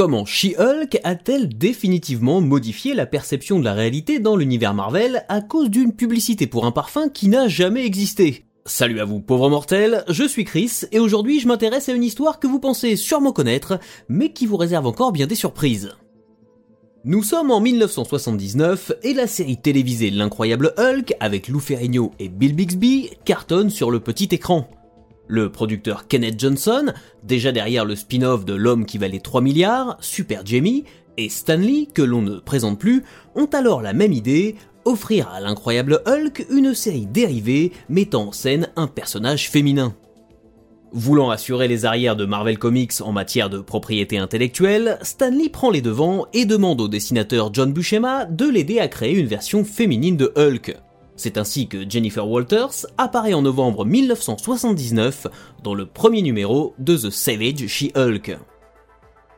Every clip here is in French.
Comment She-Hulk a-t-elle définitivement modifié la perception de la réalité dans l'univers Marvel à cause d'une publicité pour un parfum qui n'a jamais existé? Salut à vous pauvres mortels, je suis Chris et aujourd'hui je m'intéresse à une histoire que vous pensez sûrement connaître mais qui vous réserve encore bien des surprises. Nous sommes en 1979 et la série télévisée L'incroyable Hulk avec Lou Ferrigno et Bill Bixby cartonne sur le petit écran. Le producteur Kenneth Johnson, déjà derrière le spin-off de L'homme qui valait 3 milliards, Super Jamie, et Stanley, que l'on ne présente plus, ont alors la même idée, offrir à l'incroyable Hulk une série dérivée mettant en scène un personnage féminin. Voulant assurer les arrières de Marvel Comics en matière de propriété intellectuelle, Stanley prend les devants et demande au dessinateur John Buscema de l'aider à créer une version féminine de Hulk. C'est ainsi que Jennifer Walters apparaît en novembre 1979 dans le premier numéro de The Savage She-Hulk.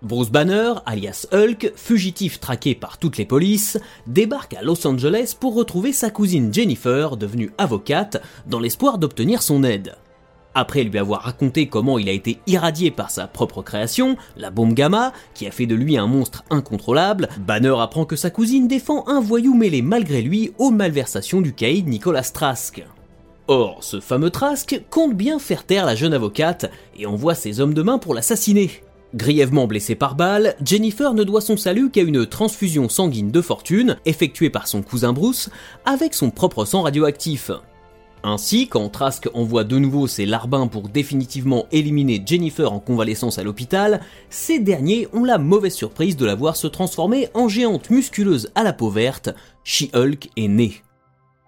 Bruce Banner, alias Hulk, fugitif traqué par toutes les polices, débarque à Los Angeles pour retrouver sa cousine Jennifer, devenue avocate, dans l'espoir d'obtenir son aide. Après lui avoir raconté comment il a été irradié par sa propre création, la bombe gamma, qui a fait de lui un monstre incontrôlable, Banner apprend que sa cousine défend un voyou mêlé malgré lui aux malversations du caïd Nicolas Trask. Or, ce fameux Trask compte bien faire taire la jeune avocate et envoie ses hommes de main pour l'assassiner. Grièvement blessée par balle, Jennifer ne doit son salut qu'à une transfusion sanguine de fortune effectuée par son cousin Bruce avec son propre sang radioactif. Ainsi, quand Trask envoie de nouveau ses larbins pour définitivement éliminer Jennifer en convalescence à l'hôpital, ces derniers ont la mauvaise surprise de la voir se transformer en géante musculeuse à la peau verte, She-Hulk est née.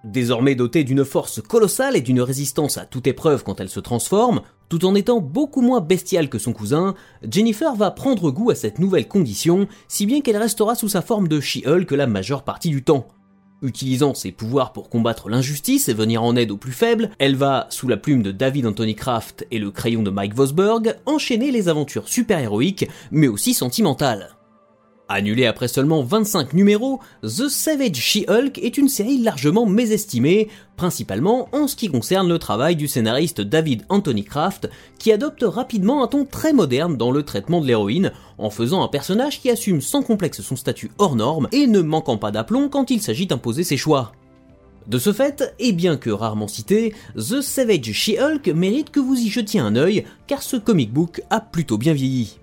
Désormais dotée d'une force colossale et d'une résistance à toute épreuve quand elle se transforme, tout en étant beaucoup moins bestiale que son cousin, Jennifer va prendre goût à cette nouvelle condition, si bien qu'elle restera sous sa forme de She-Hulk la majeure partie du temps. Utilisant ses pouvoirs pour combattre l'injustice et venir en aide aux plus faibles, elle va, sous la plume de David Anthony Kraft et le crayon de Mike Vosberg, enchaîner les aventures super-héroïques, mais aussi sentimentales. Annulée après seulement 25 numéros, The Savage She-Hulk est une série largement mésestimée, principalement en ce qui concerne le travail du scénariste David Anthony Kraft, qui adopte rapidement un ton très moderne dans le traitement de l'héroïne, en faisant un personnage qui assume sans complexe son statut hors norme et ne manquant pas d'aplomb quand il s'agit d'imposer ses choix. De ce fait, et bien que rarement cité, The Savage She-Hulk mérite que vous y jetiez un œil, car ce comic book a plutôt bien vieilli.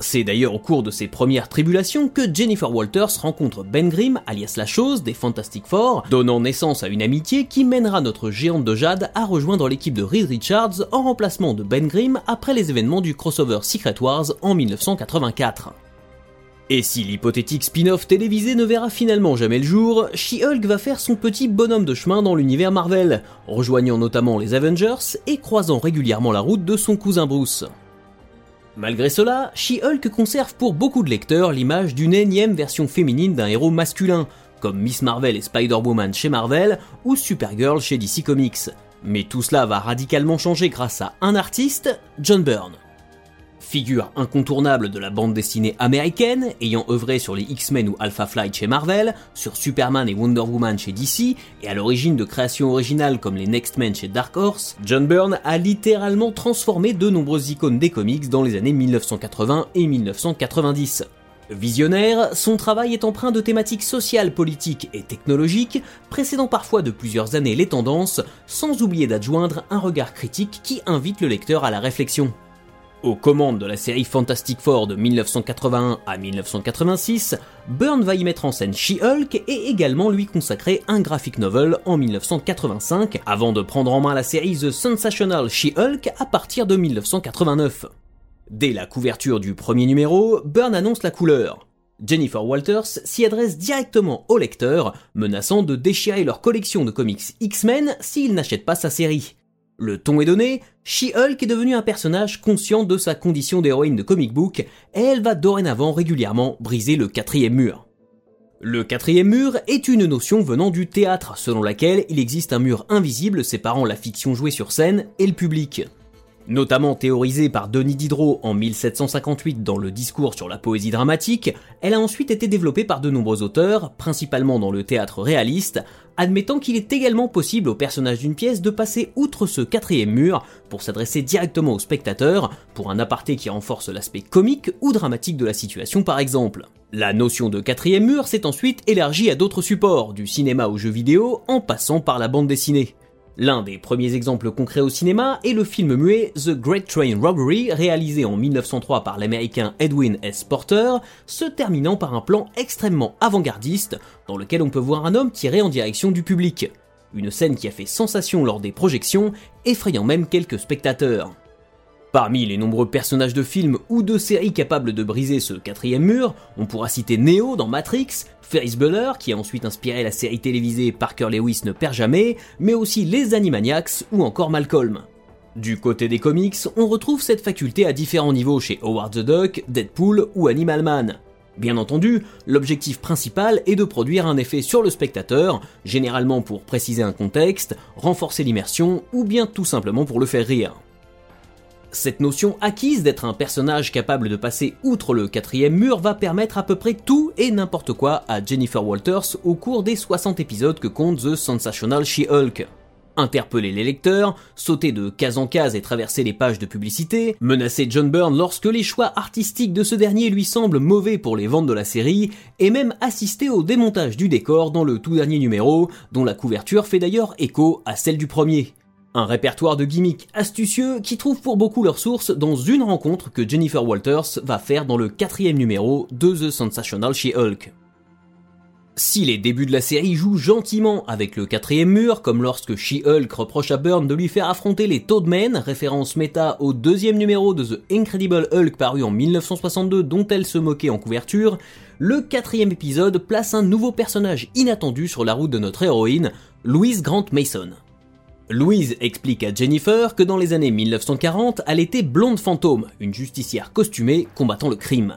C'est d'ailleurs au cours de ses premières tribulations que Jennifer Walters rencontre Ben Grimm, alias la chose, des Fantastic Four, donnant naissance à une amitié qui mènera notre géante de jade à rejoindre l'équipe de Reed Richards en remplacement de Ben Grimm après les événements du crossover Secret Wars en 1984. Et si l'hypothétique spin-off télévisé ne verra finalement jamais le jour, She-Hulk va faire son petit bonhomme de chemin dans l'univers Marvel, rejoignant notamment les Avengers et croisant régulièrement la route de son cousin Bruce. Malgré cela, She-Hulk conserve pour beaucoup de lecteurs l'image d'une énième version féminine d'un héros masculin, comme Miss Marvel et Spider-Woman chez Marvel ou Supergirl chez DC Comics. Mais tout cela va radicalement changer grâce à un artiste, John Byrne. Figure incontournable de la bande dessinée américaine, ayant œuvré sur les X-Men ou Alpha Flight chez Marvel, sur Superman et Wonder Woman chez DC, et à l'origine de créations originales comme les Next Men chez Dark Horse, John Byrne a littéralement transformé de nombreuses icônes des comics dans les années 1980 et 1990. Visionnaire, son travail est empreint de thématiques sociales, politiques et technologiques, précédant parfois de plusieurs années les tendances, sans oublier d'adjoindre un regard critique qui invite le lecteur à la réflexion. Aux commandes de la série Fantastic Four de 1981 à 1986, Byrne va y mettre en scène She-Hulk et également lui consacrer un graphic novel en 1985, avant de prendre en main la série The Sensational She-Hulk à partir de 1989. Dès la couverture du premier numéro, Byrne annonce la couleur. Jennifer Walters s'y adresse directement aux lecteurs, menaçant de déchirer leur collection de comics X-Men s'ils n'achètent pas sa série. Le ton est donné, She-Hulk est devenue un personnage conscient de sa condition d'héroïne de comic book et elle va dorénavant régulièrement briser le quatrième mur. Le quatrième mur est une notion venant du théâtre, selon laquelle il existe un mur invisible séparant la fiction jouée sur scène et le public. Notamment théorisée par Denis Diderot en 1758 dans le discours sur la poésie dramatique, elle a ensuite été développée par de nombreux auteurs, principalement dans le théâtre réaliste, admettant qu'il est également possible au personnage d'une pièce de passer outre ce quatrième mur pour s'adresser directement au spectateur, pour un aparté qui renforce l'aspect comique ou dramatique de la situation par exemple. La notion de quatrième mur s'est ensuite élargie à d'autres supports, du cinéma au jeu vidéo, en passant par la bande dessinée. L'un des premiers exemples concrets au cinéma est le film muet The Great Train Robbery, réalisé en 1903 par l'américain Edwin S. Porter, se terminant par un plan extrêmement avant-gardiste, dans lequel on peut voir un homme tirer en direction du public. Une scène qui a fait sensation lors des projections, effrayant même quelques spectateurs. Parmi les nombreux personnages de films ou de séries capables de briser ce quatrième mur, on pourra citer Neo dans Matrix, Ferris Bueller qui a ensuite inspiré la série télévisée Parker Lewis ne perd jamais, mais aussi les Animaniacs ou encore Malcolm. Du côté des comics, on retrouve cette faculté à différents niveaux chez Howard the Duck, Deadpool ou Animal Man. Bien entendu, l'objectif principal est de produire un effet sur le spectateur, généralement pour préciser un contexte, renforcer l'immersion ou bien tout simplement pour le faire rire. Cette notion acquise d'être un personnage capable de passer outre le quatrième mur va permettre à peu près tout et n'importe quoi à Jennifer Walters au cours des 60 épisodes que compte The Sensational She-Hulk. Interpeller les lecteurs, sauter de case en case et traverser les pages de publicité, menacer John Byrne lorsque les choix artistiques de ce dernier lui semblent mauvais pour les ventes de la série, et même assister au démontage du décor dans le tout dernier numéro, dont la couverture fait d'ailleurs écho à celle du premier. Un répertoire de gimmicks astucieux qui trouve pour beaucoup leur source dans une rencontre que Jennifer Walters va faire dans le quatrième numéro de The Sensational She-Hulk. Si les débuts de la série jouent gentiment avec le quatrième mur, comme lorsque She-Hulk reproche à Byrne de lui faire affronter les Toadmen, référence méta au deuxième numéro de The Incredible Hulk paru en 1962 dont elle se moquait en couverture, le quatrième épisode place un nouveau personnage inattendu sur la route de notre héroïne, Louise Grant Mason. Louise explique à Jennifer que dans les années 1940, elle était Blonde Fantôme, une justicière costumée combattant le crime.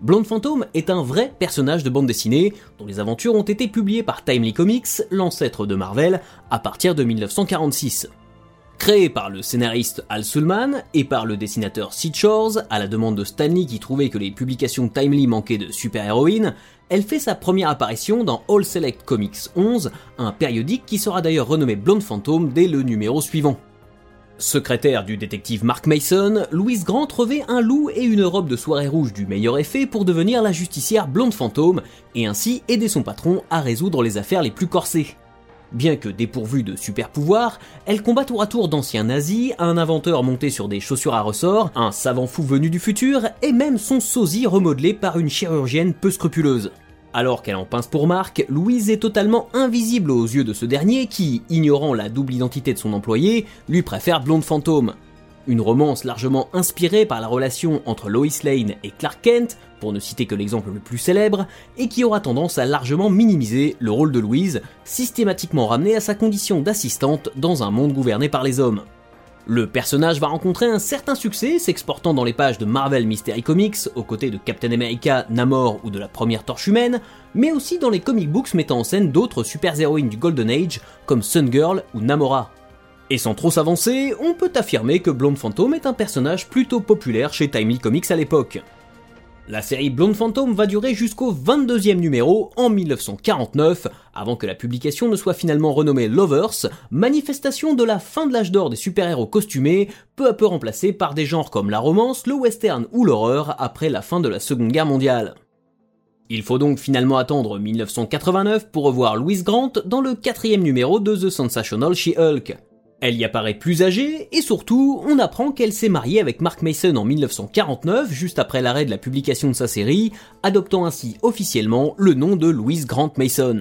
Blonde Fantôme est un vrai personnage de bande dessinée dont les aventures ont été publiées par Timely Comics, l'ancêtre de Marvel, à partir de 1946. Créée par le scénariste Al Sulman et par le dessinateur Sid Shores, à la demande de Stanley qui trouvait que les publications Timely manquaient de super-héroïnes, elle fait sa première apparition dans All Select Comics 11, un périodique qui sera d'ailleurs renommé Blonde Phantom dès le numéro suivant. Secrétaire du détective Mark Mason, Louise Grant revêt un loup et une robe de soirée rouge du meilleur effet pour devenir la justicière Blonde Fantôme et ainsi aider son patron à résoudre les affaires les plus corsées. Bien que dépourvue de super pouvoirs, elle combat tour à tour d'anciens nazis, un inventeur monté sur des chaussures à ressort, un savant fou venu du futur, et même son sosie remodelé par une chirurgienne peu scrupuleuse. Alors qu'elle en pince pour Marc, Louise est totalement invisible aux yeux de ce dernier qui, ignorant la double identité de son employé, lui préfère Blonde Fantôme. Une romance largement inspirée par la relation entre Lois Lane et Clark Kent, pour ne citer que l'exemple le plus célèbre, et qui aura tendance à largement minimiser le rôle de Louise, systématiquement ramené à sa condition d'assistante dans un monde gouverné par les hommes. Le personnage va rencontrer un certain succès, s'exportant dans les pages de Marvel Mystery Comics aux côtés de Captain America, Namor ou de la première Torche Humaine, mais aussi dans les comic books mettant en scène d'autres super-héroïnes du Golden Age comme Sun Girl ou Namora. Et sans trop s'avancer, on peut affirmer que Blonde Phantom est un personnage plutôt populaire chez Timely Comics à l'époque. La série Blonde Phantom va durer jusqu'au 22e numéro en 1949, avant que la publication ne soit finalement renommée Lovers, manifestation de la fin de l'âge d'or des super-héros costumés, peu à peu remplacés par des genres comme la romance, le western ou l'horreur après la fin de la Seconde Guerre mondiale. Il faut donc finalement attendre 1989 pour revoir Louise Grant dans le quatrième numéro de The Sensational She-Hulk. Elle y apparaît plus âgée, et surtout, on apprend qu'elle s'est mariée avec Mark Mason en 1949, juste après l'arrêt de la publication de sa série, adoptant ainsi officiellement le nom de Louise Grant Mason.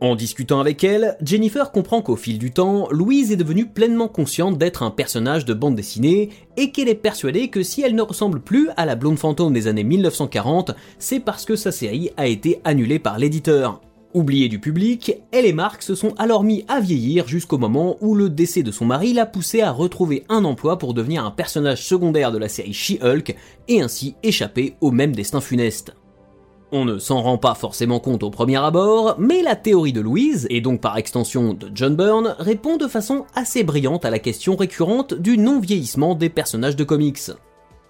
En discutant avec elle, Jennifer comprend qu'au fil du temps, Louise est devenue pleinement consciente d'être un personnage de bande dessinée et qu'elle est persuadée que si elle ne ressemble plus à la blonde fantôme des années 1940, c'est parce que sa série a été annulée par l'éditeur. Oubliée du public, elle et Mark se sont alors mis à vieillir jusqu'au moment où le décès de son mari l'a poussé à retrouver un emploi pour devenir un personnage secondaire de la série She-Hulk et ainsi échapper au même destin funeste. On ne s'en rend pas forcément compte au premier abord, mais la théorie de Louise, et donc par extension de John Byrne, répond de façon assez brillante à la question récurrente du non-vieillissement des personnages de comics.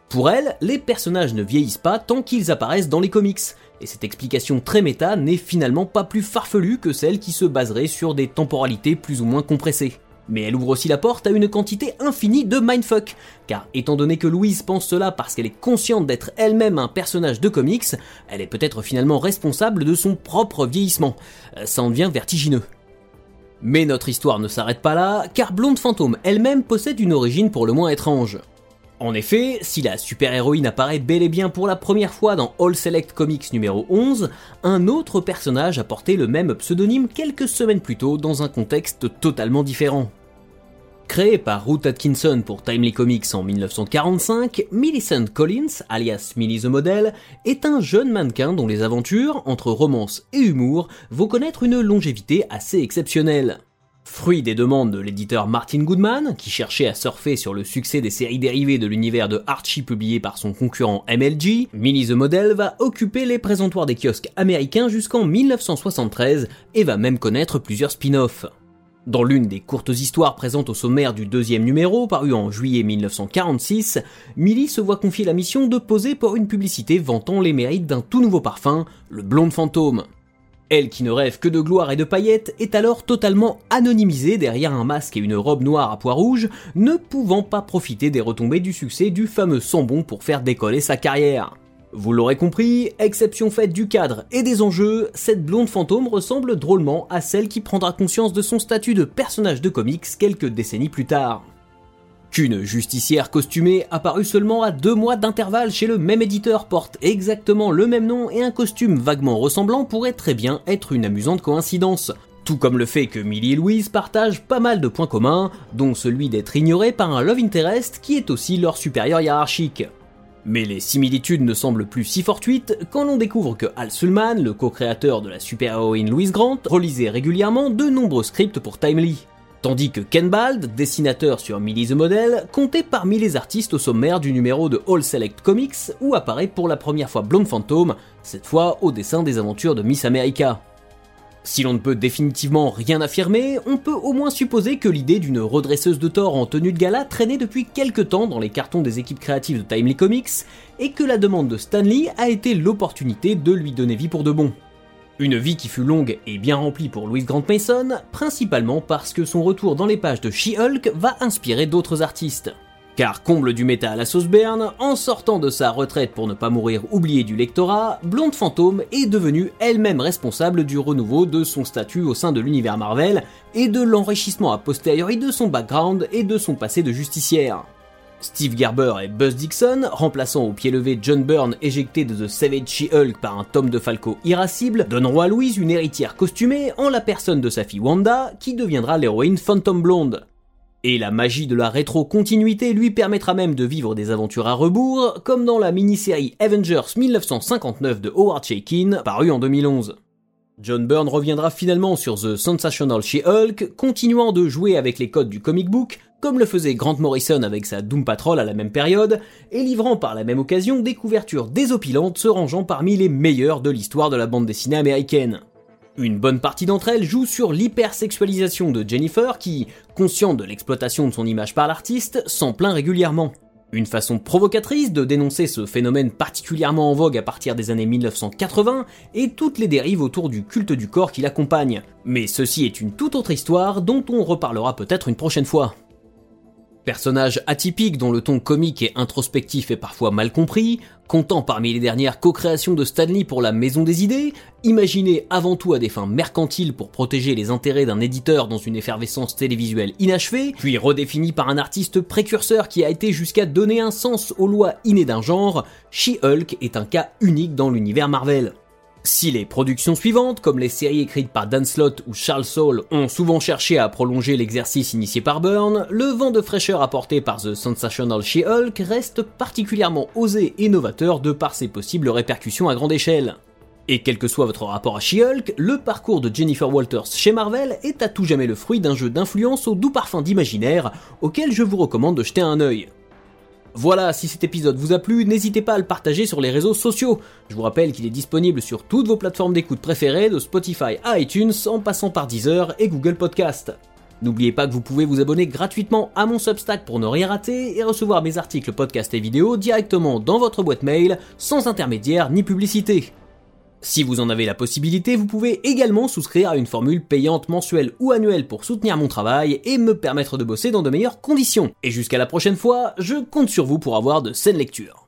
Pour elle, les personnages ne vieillissent pas tant qu'ils apparaissent dans les comics, et cette explication très méta n'est finalement pas plus farfelue que celle qui se baserait sur des temporalités plus ou moins compressées. Mais elle ouvre aussi la porte à une quantité infinie de mindfuck, car étant donné que Louise pense cela parce qu'elle est consciente d'être elle-même un personnage de comics, elle est peut-être finalement responsable de son propre vieillissement. Euh, ça en devient vertigineux. Mais notre histoire ne s'arrête pas là, car Blonde Fantôme elle-même possède une origine pour le moins étrange. En effet, si la super-héroïne apparaît bel et bien pour la première fois dans All Select Comics numéro 11, un autre personnage a porté le même pseudonyme quelques semaines plus tôt dans un contexte totalement différent. Créé par Ruth Atkinson pour Timely Comics en 1945, Millicent Collins, alias Millie the Model, est un jeune mannequin dont les aventures, entre romance et humour, vont connaître une longévité assez exceptionnelle. Fruit des demandes de l'éditeur Martin Goodman, qui cherchait à surfer sur le succès des séries dérivées de l'univers de Archie publié par son concurrent MLG, Millie the Model va occuper les présentoirs des kiosques américains jusqu'en 1973 et va même connaître plusieurs spin-offs. Dans l'une des courtes histoires présentes au sommaire du deuxième numéro, paru en juillet 1946, Millie se voit confier la mission de poser pour une publicité vantant les mérites d'un tout nouveau parfum, le Blonde Fantôme. Elle qui ne rêve que de gloire et de paillettes est alors totalement anonymisée derrière un masque et une robe noire à pois rouge, ne pouvant pas profiter des retombées du succès du fameux Sambon pour faire décoller sa carrière. Vous l'aurez compris, exception faite du cadre et des enjeux, cette blonde fantôme ressemble drôlement à celle qui prendra conscience de son statut de personnage de comics quelques décennies plus tard qu'une justicière costumée apparue seulement à deux mois d'intervalle chez le même éditeur porte exactement le même nom et un costume vaguement ressemblant pourrait très bien être une amusante coïncidence. Tout comme le fait que Millie et Louise partagent pas mal de points communs, dont celui d'être ignorés par un love interest qui est aussi leur supérieur hiérarchique. Mais les similitudes ne semblent plus si fortuites quand l'on découvre que Al Sulman, le co-créateur de la super-héroïne Louise Grant, relisait régulièrement de nombreux scripts pour Timely. Tandis que Ken Bald, dessinateur sur Millie the Model, comptait parmi les artistes au sommaire du numéro de All Select Comics où apparaît pour la première fois Blonde Phantom, cette fois au dessin des aventures de Miss America. Si l'on ne peut définitivement rien affirmer, on peut au moins supposer que l'idée d'une redresseuse de Thor en tenue de gala traînait depuis quelque temps dans les cartons des équipes créatives de Timely Comics, et que la demande de Stanley a été l'opportunité de lui donner vie pour de bon. Une vie qui fut longue et bien remplie pour Louise Grant Mason, principalement parce que son retour dans les pages de She-Hulk va inspirer d'autres artistes. Car comble du méta à la sauce Berne, en sortant de sa retraite pour ne pas mourir oubliée du lectorat, Blonde Fantôme est devenue elle-même responsable du renouveau de son statut au sein de l'univers Marvel et de l'enrichissement a posteriori de son background et de son passé de justicière. Steve Garber et Buzz Dixon, remplaçant au pied levé John Byrne éjecté de The Savage She-Hulk par un tome de Falco irascible, donneront à Louise une héritière costumée en la personne de sa fille Wanda, qui deviendra l'héroïne Phantom Blonde. Et la magie de la rétro-continuité lui permettra même de vivre des aventures à rebours, comme dans la mini-série Avengers 1959 de Howard Chaykin, parue en 2011. John Byrne reviendra finalement sur The Sensational She-Hulk, continuant de jouer avec les codes du comic book, comme le faisait Grant Morrison avec sa Doom Patrol à la même période, et livrant par la même occasion des couvertures désopilantes se rangeant parmi les meilleures de l'histoire de la bande dessinée américaine. Une bonne partie d'entre elles joue sur l'hypersexualisation de Jennifer qui, consciente de l'exploitation de son image par l'artiste, s'en plaint régulièrement. Une façon provocatrice de dénoncer ce phénomène particulièrement en vogue à partir des années 1980 et toutes les dérives autour du culte du corps qui l'accompagne. Mais ceci est une toute autre histoire dont on reparlera peut-être une prochaine fois. Personnage atypique dont le ton comique et introspectif est parfois mal compris, comptant parmi les dernières co-créations de Stanley pour la Maison des Idées, imaginé avant tout à des fins mercantiles pour protéger les intérêts d'un éditeur dans une effervescence télévisuelle inachevée, puis redéfini par un artiste précurseur qui a été jusqu'à donner un sens aux lois innées d'un genre, She-Hulk est un cas unique dans l'univers Marvel. Si les productions suivantes, comme les séries écrites par Dan Slott ou Charles Saul, ont souvent cherché à prolonger l'exercice initié par Byrne, le vent de fraîcheur apporté par The Sensational She-Hulk reste particulièrement osé et novateur de par ses possibles répercussions à grande échelle. Et quel que soit votre rapport à She-Hulk, le parcours de Jennifer Walters chez Marvel est à tout jamais le fruit d'un jeu d'influence au doux parfum d'imaginaire auquel je vous recommande de jeter un œil. Voilà, si cet épisode vous a plu, n'hésitez pas à le partager sur les réseaux sociaux. Je vous rappelle qu'il est disponible sur toutes vos plateformes d'écoute préférées, de Spotify à iTunes, en passant par Deezer et Google Podcast. N'oubliez pas que vous pouvez vous abonner gratuitement à mon Substack pour ne rien rater et recevoir mes articles, podcasts et vidéos directement dans votre boîte mail, sans intermédiaire ni publicité. Si vous en avez la possibilité, vous pouvez également souscrire à une formule payante mensuelle ou annuelle pour soutenir mon travail et me permettre de bosser dans de meilleures conditions. Et jusqu'à la prochaine fois, je compte sur vous pour avoir de saines lectures.